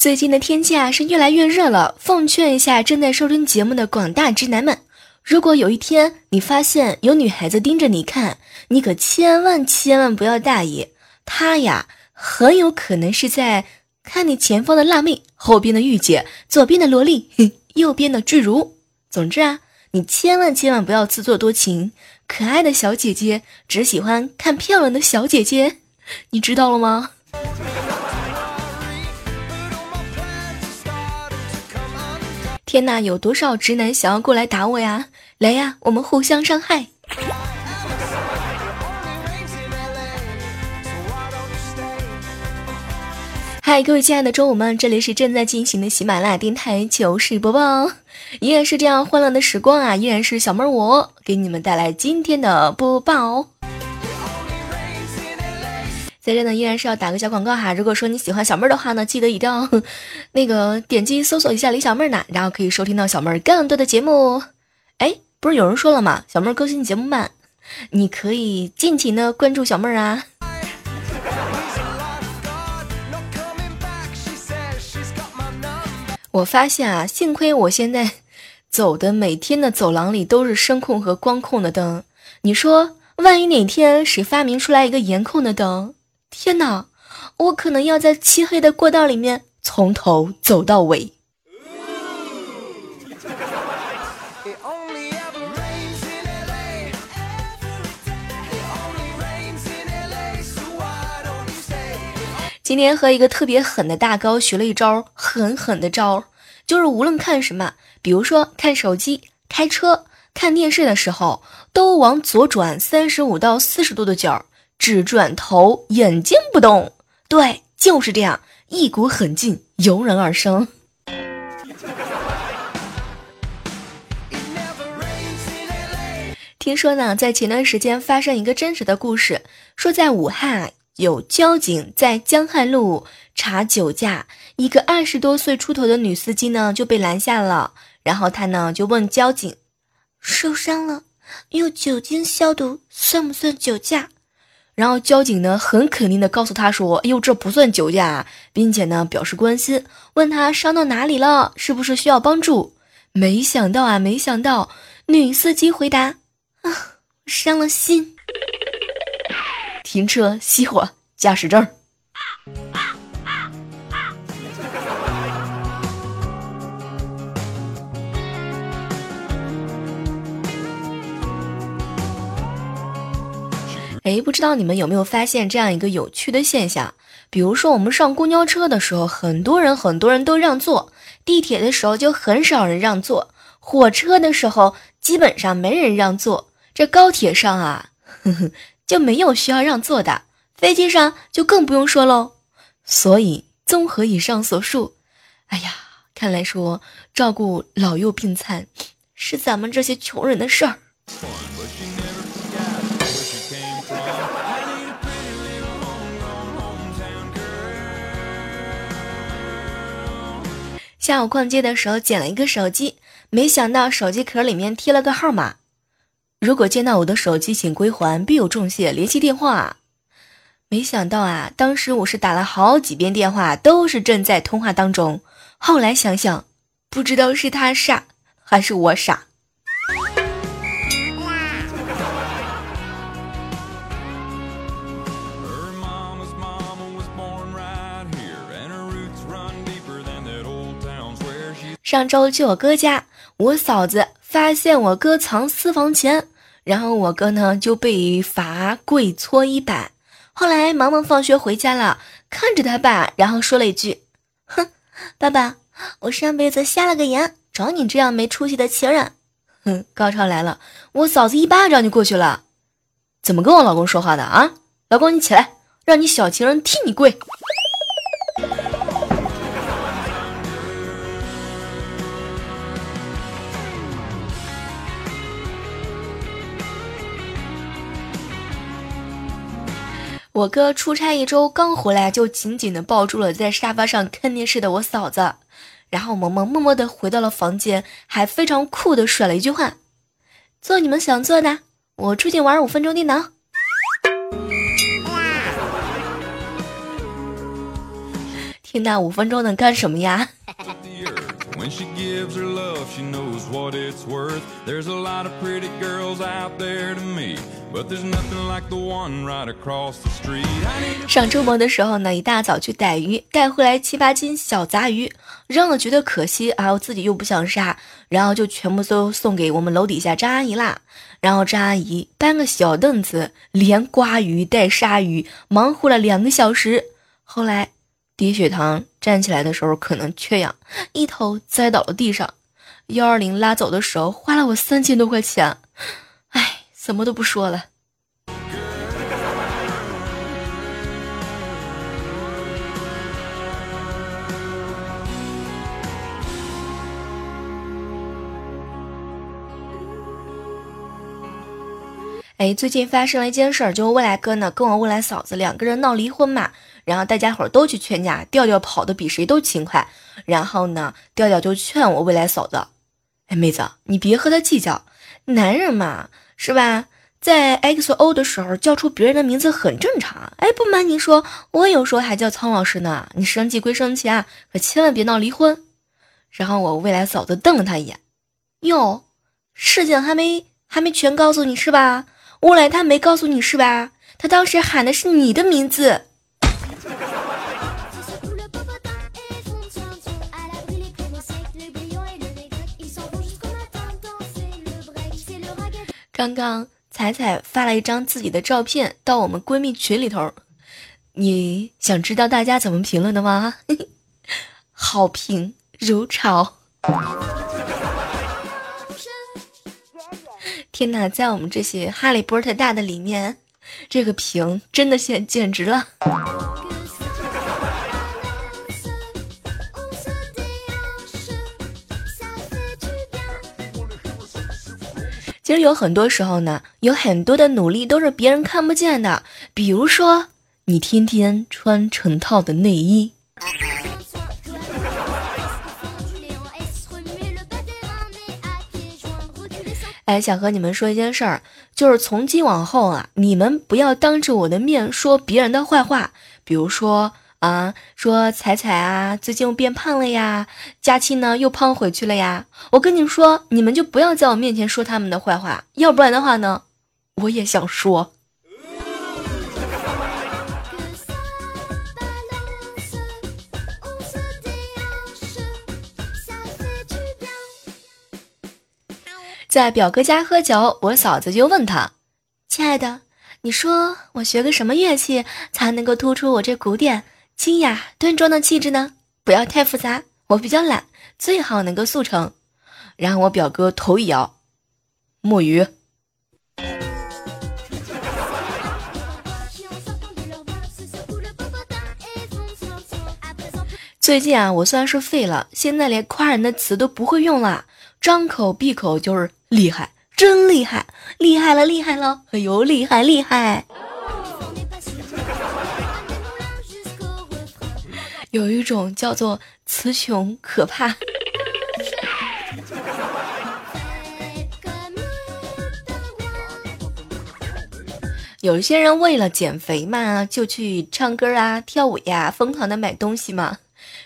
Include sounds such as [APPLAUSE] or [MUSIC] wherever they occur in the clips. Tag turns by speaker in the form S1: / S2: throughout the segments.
S1: 最近的天气啊是越来越热了，奉劝一下正在收听节目的广大直男们，如果有一天你发现有女孩子盯着你看，你可千万千万不要大意，她呀很有可能是在看你前方的辣妹，后边的御姐，左边的萝莉，[LAUGHS] 右边的巨乳。总之啊，你千万千万不要自作多情，可爱的小姐姐只喜欢看漂亮的小姐姐，你知道了吗？天哪，有多少直男想要过来打我呀？来呀，我们互相伤害！嗨，各位亲爱的周五们，这里是正在进行的喜马拉雅电台糗事播报，依然是这样欢乐的时光啊，依然是小妹儿我给你们带来今天的播报。在这呢，依然是要打个小广告哈。如果说你喜欢小妹儿的话呢，记得一定要 [LAUGHS] 那个点击搜索一下李小妹儿呢，然后可以收听到小妹儿更多的节目。哎，不是有人说了吗？小妹儿更新节目慢，你可以尽情的关注小妹儿啊。我发现啊，幸亏我现在 [LAUGHS] 走的每天的走廊里都是声控和光控的灯。你说，万一哪天谁发明出来一个颜控的灯？天哪，我可能要在漆黑的过道里面从头走到尾。今天和一个特别狠的大高学了一招狠狠的招，就是无论看什么，比如说看手机、开车、看电视的时候，都往左转三十五到四十度的角。只转头，眼睛不动。对，就是这样，一股狠劲油然而生。听说呢，在前段时间发生一个真实的故事，说在武汉有交警在江汉路查酒驾，一个二十多岁出头的女司机呢就被拦下了，然后他呢就问交警：“受伤了，用酒精消毒算不算酒驾？”然后交警呢，很肯定的告诉他说：“哎呦，这不算酒驾，并且呢，表示关心，问他伤到哪里了，是不是需要帮助？”没想到啊，没想到，女司机回答：“啊，伤了心。”停车熄火，驾驶证。哎，不知道你们有没有发现这样一个有趣的现象？比如说，我们上公交车的时候，很多人很多人都让座；地铁的时候就很少人让座；火车的时候基本上没人让座。这高铁上啊，就没有需要让座的；飞机上就更不用说喽。所以，综合以上所述，哎呀，看来说照顾老幼病残是咱们这些穷人的事儿。下午逛街的时候捡了一个手机，没想到手机壳里面贴了个号码。如果见到我的手机，请归还，必有重谢。联系电话。没想到啊，当时我是打了好几遍电话，都是正在通话当中。后来想想，不知道是他傻还是我傻。上周去我哥家，我嫂子发现我哥藏私房钱，然后我哥呢就被罚跪搓衣板。后来萌萌放学回家了，看着他爸，然后说了一句：“哼，爸爸，我上辈子瞎了个眼，找你这样没出息的情人。”哼，高潮来了，我嫂子一巴掌就过去了。怎么跟我老公说话的啊？老公，你起来，让你小情人替你跪。我哥出差一周刚回来，就紧紧的抱住了在沙发上看电视的我嫂子，然后萌萌默默的回到了房间，还非常酷的甩了一句话：“做你们想做的，我出去玩五分钟电脑。[LAUGHS] ”听那五分钟能干什么呀？上周末的时候呢，一大早去逮鱼，带回来七八斤小杂鱼，扔了觉得可惜啊，我自己又不想杀，然后就全部都送给我们楼底下张阿姨啦。然后张阿姨搬个小凳子，连刮鱼带杀鱼，忙活了两个小时。后来。低血糖，站起来的时候可能缺氧，一头栽倒了地上。幺二零拉走的时候花了我三千多块钱，什么都不说了。哎，最近发生了一件事儿，就未来哥呢跟我未来嫂子两个人闹离婚嘛。然后大家伙都去劝架，调调跑的比谁都勤快。然后呢，调调就劝我未来嫂子：“哎，妹子，你别和他计较，男人嘛，是吧？在 X O 的时候叫出别人的名字很正常。哎，不瞒你说，我有时候还叫苍老师呢。你生气归生气啊，可千万别闹离婚。”然后我未来嫂子瞪了他一眼：“哟，事情还没还没全告诉你是吧？未来他没告诉你是吧？他当时喊的是你的名字。”刚刚彩彩发了一张自己的照片到我们闺蜜群里头，你想知道大家怎么评论的吗？[LAUGHS] 好评如潮。[LAUGHS] 天哪，在我们这些哈利波特大的里面，这个评真的简简直了。其实有很多时候呢，有很多的努力都是别人看不见的。比如说，你天天穿成套的内衣。[LAUGHS] 哎，想和你们说一件事儿，就是从今往后啊，你们不要当着我的面说别人的坏话，比如说。啊，说彩彩啊，最近又变胖了呀，佳期呢又胖回去了呀。我跟你说，你们就不要在我面前说他们的坏话，要不然的话呢，我也想说。在表哥家喝酒，我嫂子就问他：“亲爱的，你说我学个什么乐器才能够突出我这古典？”清雅端庄的气质呢，不要太复杂，我比较懒，最好能够速成。然后我表哥头一摇，木鱼。最近啊，我算是废了，现在连夸人的词都不会用了，张口闭口就是厉害，真厉害，厉害了，厉害了，哎呦，厉害厉害。有一种叫做词穷可怕。[LAUGHS] 有一些人为了减肥嘛，就去唱歌啊、跳舞呀，疯狂的买东西嘛。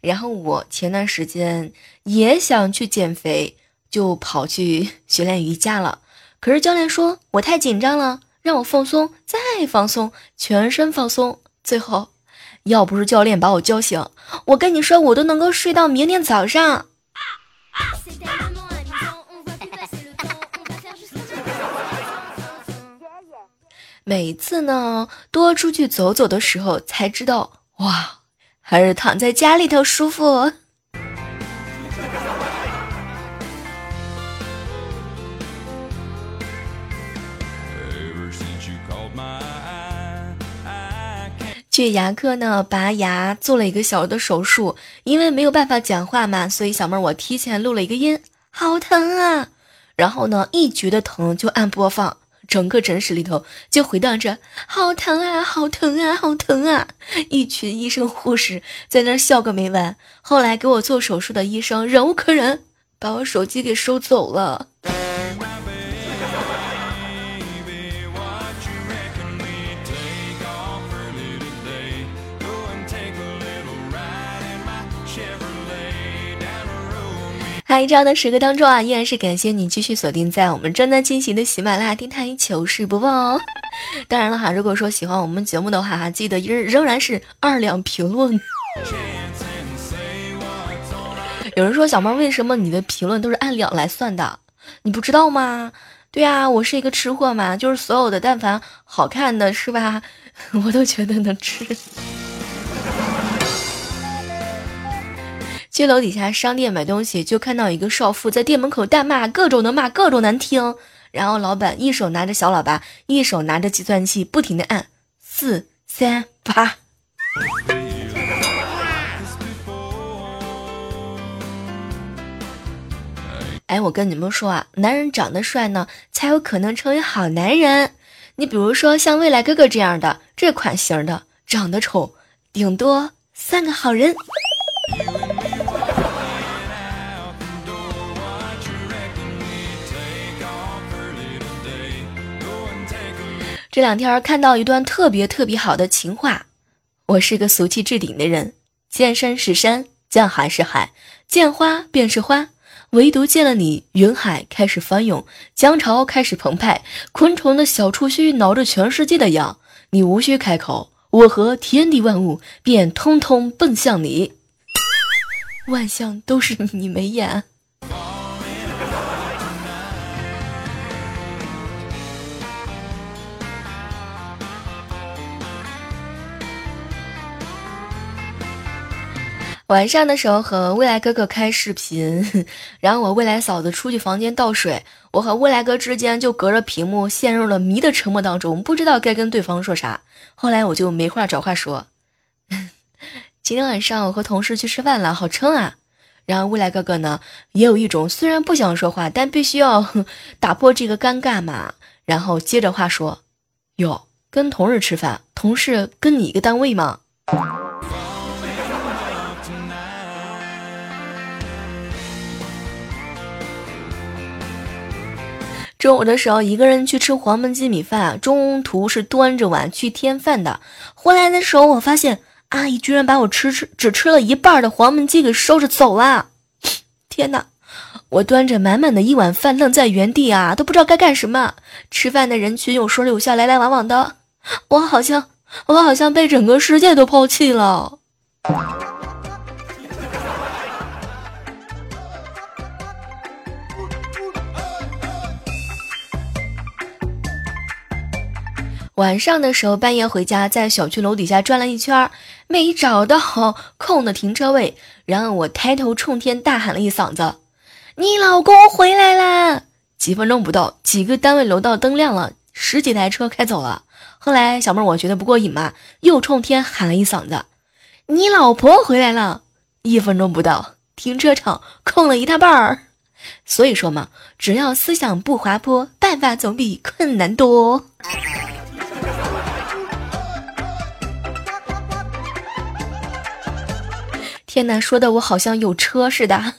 S1: 然后我前段时间也想去减肥，就跑去学练瑜伽了。可是教练说我太紧张了，让我放松，再放松，全身放松，最后。要不是教练把我叫醒，我跟你说，我都能够睡到明天早上。每次呢，多出去走走的时候，才知道，哇，还是躺在家里头舒服。去牙科呢，拔牙做了一个小的手术，因为没有办法讲话嘛，所以小妹儿我提前录了一个音，好疼啊！然后呢，一觉得疼就按播放，整个诊室里头就回荡着“好疼啊，好疼啊，好疼啊”，一群医生护士在那笑个没完。后来给我做手术的医生忍无可忍，把我手机给收走了。嗨，这样的时刻当中啊，依然是感谢你继续锁定在我们正在进行的喜马拉雅电台糗事播报哦。当然了哈，如果说喜欢我们节目的话哈，记得仍仍然是二两评论。[LAUGHS] 有人说小猫为什么你的评论都是按两来算的？你不知道吗？对啊，我是一个吃货嘛，就是所有的但凡好看的是吧，[LAUGHS] 我都觉得能吃。去楼底下商店买东西，就看到一个少妇在店门口大骂，各种的骂，各种难听。然后老板一手拿着小喇叭，一手拿着计算器，不停的按四三八。哎，我跟你们说啊，男人长得帅呢，才有可能成为好男人。你比如说像未来哥哥这样的这款型的，长得丑，顶多算个好人。这两天看到一段特别特别好的情话，我是个俗气至顶的人，见山是山，见海是海，见花便是花，唯独见了你，云海开始翻涌，江潮开始澎湃，昆虫的小触须挠着全世界的痒，你无需开口，我和天地万物便通通奔向你，万象都是你眉眼。晚上的时候和未来哥哥开视频，[LAUGHS] 然后我未来嫂子出去房间倒水，我和未来哥之间就隔着屏幕陷入了迷的沉默当中，不知道该跟对方说啥。后来我就没话找话说，[LAUGHS] 今天晚上我和同事去吃饭了，好撑啊。然后未来哥哥呢，也有一种虽然不想说话，但必须要打破这个尴尬嘛。然后接着话说，哟，跟同事吃饭，同事跟你一个单位吗？中午的时候，一个人去吃黄焖鸡米饭，中途是端着碗去添饭的。回来的时候，我发现阿姨居然把我吃吃只吃了一半的黄焖鸡给收着走了。天哪！我端着满满的一碗饭愣在原地啊，都不知道该干什么。吃饭的人群有说有笑，来来往往的，我好像我好像被整个世界都抛弃了。晚上的时候，半夜回家，在小区楼底下转了一圈，没找到空的停车位。然后我抬头冲天大喊了一嗓子：“你老公回来啦！”几分钟不到，几个单位楼道灯亮了，十几台车开走了。后来小妹我觉得不过瘾嘛，又冲天喊了一嗓子：“你老婆回来了！”一分钟不到，停车场空了一大半儿。所以说嘛，只要思想不滑坡，办法总比困难多。天呐，说的我好像有车似的。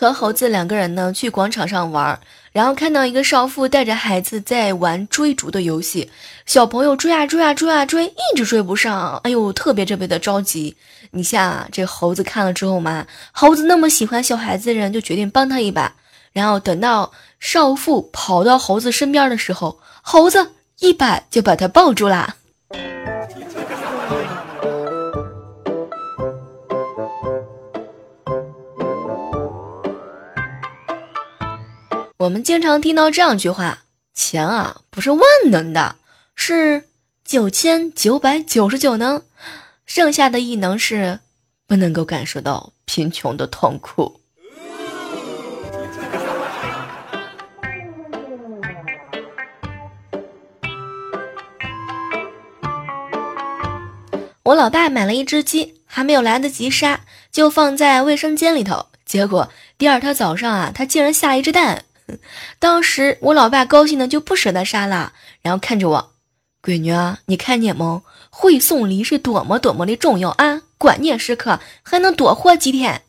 S1: 和猴子两个人呢去广场上玩，然后看到一个少妇带着孩子在玩追逐的游戏，小朋友追啊追啊追啊追，一直追不上，哎呦，特别特别的着急。你像这猴子看了之后嘛，猴子那么喜欢小孩子的人，就决定帮他一把。然后等到少妇跑到猴子身边的时候，猴子一把就把他抱住了。我们经常听到这样一句话钱啊不是万能的是九千九百九十九呢？剩下的异能是不能够感受到贫穷的痛苦。我老爸买了一只鸡还没有来得及杀就放在卫生间里头结果第二天早上啊他竟然下一只蛋当时我老爸高兴的就不舍得杀了，然后看着我，闺女啊，你看见没？会送礼是多么多么的重要啊！关键时刻还能多活几天。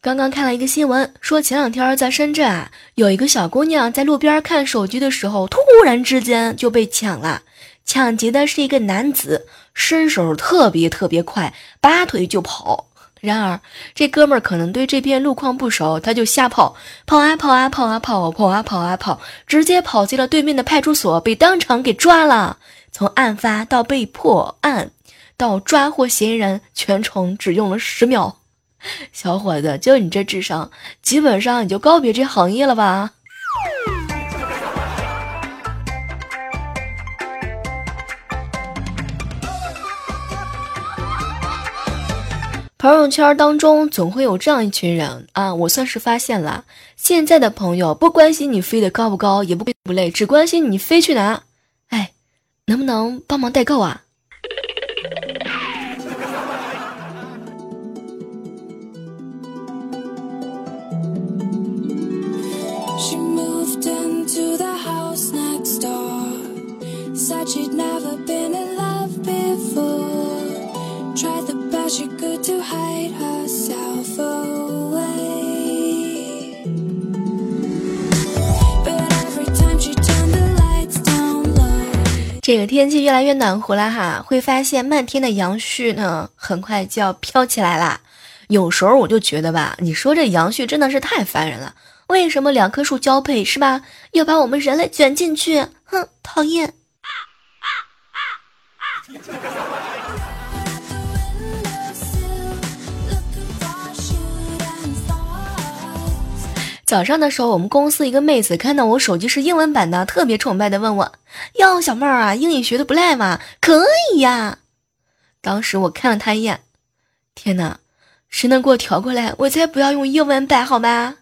S1: 刚刚看了一个新闻，说前两天在深圳啊，有一个小姑娘在路边看手机的时候，突然之间就被抢了。抢劫的是一个男子，身手特别特别快，拔腿就跑。然而这哥们儿可能对这片路况不熟，他就瞎跑，跑啊跑啊跑啊跑，跑啊跑啊跑，直接跑进了对面的派出所，被当场给抓了。从案发到被破案到抓获嫌疑人，全程只用了十秒。[LAUGHS] 小伙子，就你这智商，基本上你就告别这行业了吧？友圈当中总会有这样一群人啊，我算是发现了，现在的朋友不关心你飞得高不高，也不不累，只关心你飞去哪。哎，能不能帮忙代购啊？这个天气越来越暖和了哈，会发现漫天的杨絮呢，很快就要飘起来啦。有时候我就觉得吧，你说这杨絮真的是太烦人了。为什么两棵树交配是吧，要把我们人类卷进去？哼，讨厌。早上的时候，我们公司一个妹子看到我手机是英文版的，特别崇拜的问我：“哟，小妹儿啊，英语学的不赖嘛，可以呀。”当时我看了她一眼，天哪，谁能给我调过来？我才不要用英文版，好吗？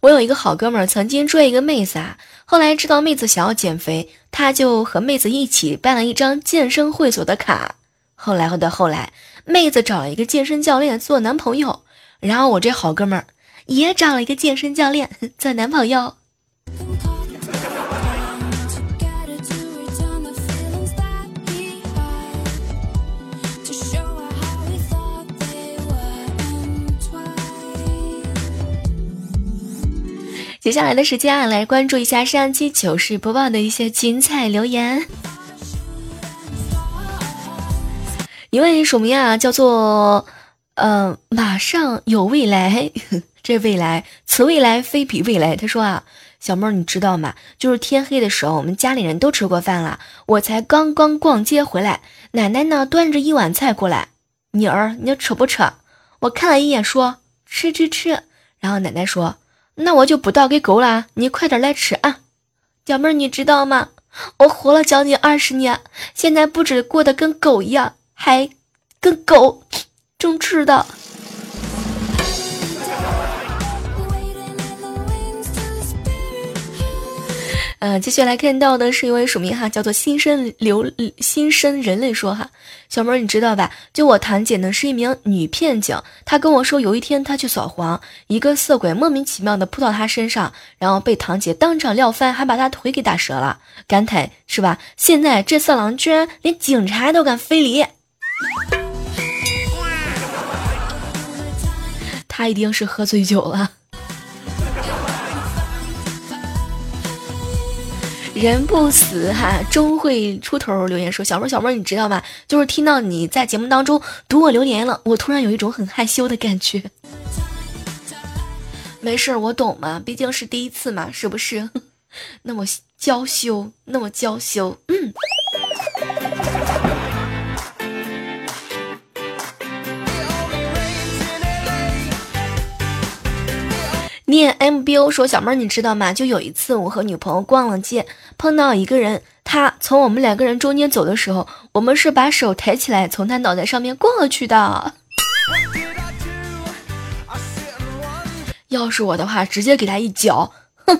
S1: 我有一个好哥们儿，曾经追一个妹子啊，后来知道妹子想要减肥，他就和妹子一起办了一张健身会所的卡。后来的后来，妹子找了一个健身教练做男朋友，然后我这好哥们儿也找了一个健身教练 [LAUGHS] 做男朋友。接下来的时间啊，来关注一下上期糗事播报的一些精彩留言。一位署名啊，叫做呃，马上有未来，这未来此未来非彼未来。他说啊，小妹儿你知道吗？就是天黑的时候，我们家里人都吃过饭了，我才刚刚逛街回来，奶奶呢端着一碗菜过来，女儿你吃不吃？我看了一眼说吃吃吃，然后奶奶说。那我就不倒给狗了，你快点来吃啊，小妹，你知道吗？我活了将近二十年，现在不止过得跟狗一样，还跟狗 [SNIFFS] 争吃的。嗯，接下来看到的是一位署名哈，叫做新生流新生人类说哈，小妹儿你知道吧？就我堂姐呢是一名女片警，她跟我说有一天她去扫黄，一个色鬼莫名其妙的扑到她身上，然后被堂姐当场撂翻，还把她腿给打折了，感慨是吧？现在这色狼居然连警察都敢非礼，[LAUGHS] 他一定是喝醉酒了。人不死哈，终会出头。留言说：“小妹儿，小妹儿，你知道吗？就是听到你在节目当中读我留言了，我突然有一种很害羞的感觉。没事，我懂嘛，毕竟是第一次嘛，是不是？[LAUGHS] 那么娇羞，那么娇羞，嗯。”念 MBO 说：“小妹儿，你知道吗？就有一次，我和女朋友逛了街，碰到一个人他从我们两个人中间走的时候，我们是把手抬起来从他脑袋上面过去的。要是我的话，直接给他一脚，哼！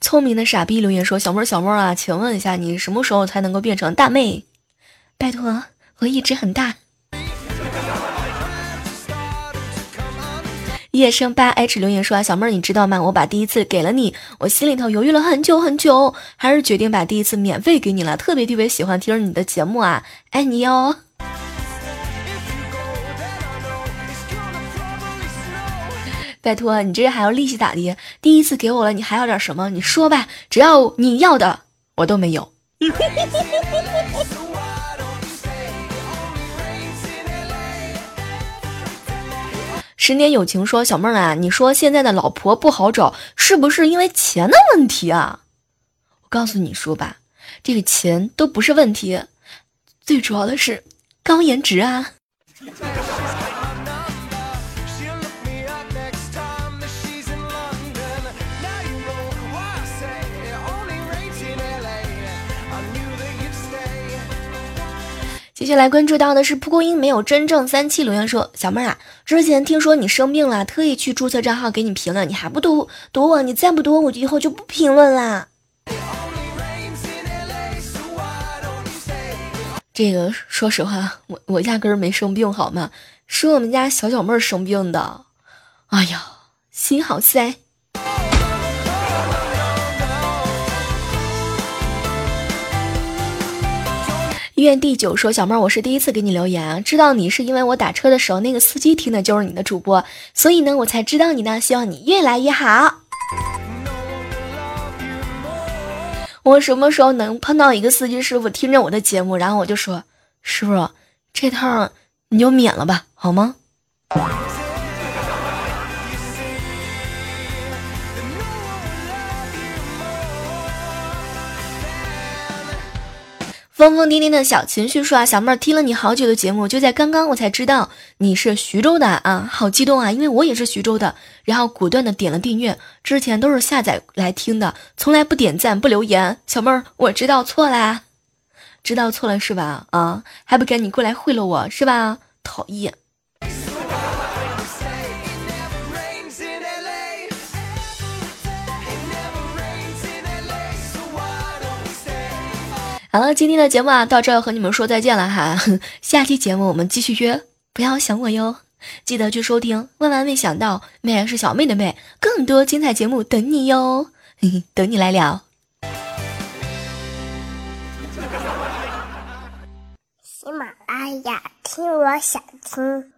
S1: 聪明的傻逼留言说：“小妹儿，小妹儿啊，请问一下，你什么时候才能够变成大妹？拜托，我一直很大。”夜生八 H 留言说：“啊，小妹儿，你知道吗？我把第一次给了你，我心里头犹豫了很久很久，还是决定把第一次免费给你了。特别特别喜欢听你的节目啊，爱你哟！拜托，你这还要利息咋的？第一次给我了，你还要点什么？你说吧，只要你要的，我都没有。[LAUGHS] ”十年友情说：“小妹儿啊，你说现在的老婆不好找，是不是因为钱的问题啊？我告诉你说吧，这个钱都不是问题，最主要的是高颜值啊。”接下来关注到的是蒲公英没有真正三七留言说：“小妹儿啊，之前听说你生病了，特意去注册账号给你评论，你还不读读我？你再不读，我以后就不评论啦。”这个说实话，我我压根儿没生病好吗？是我们家小小妹儿生病的，哎呀，心好塞。愿第九说小妹儿，我是第一次给你留言啊，知道你是因为我打车的时候那个司机听的就是你的主播，所以呢我才知道你呢，希望你越来越好。我什么时候能碰到一个司机师傅听着我的节目，然后我就说师傅，这趟你就免了吧，好吗？疯疯癫癫的小情绪说啊，小妹儿听了你好久的节目，就在刚刚我才知道你是徐州的啊，好激动啊，因为我也是徐州的，然后果断的点了订阅，之前都是下载来听的，从来不点赞不留言。小妹儿，我知道错啦，知道错了是吧？啊，还不赶紧过来贿赂我是吧？讨厌。好了，今天的节目啊，到这要和你们说再见了哈。[LAUGHS] 下期节目我们继续约，不要想我哟，记得去收听。万万没想到，妹是小妹的妹，更多精彩节目等你哟，[LAUGHS] 等你来聊。
S2: 喜马拉雅，听我想听。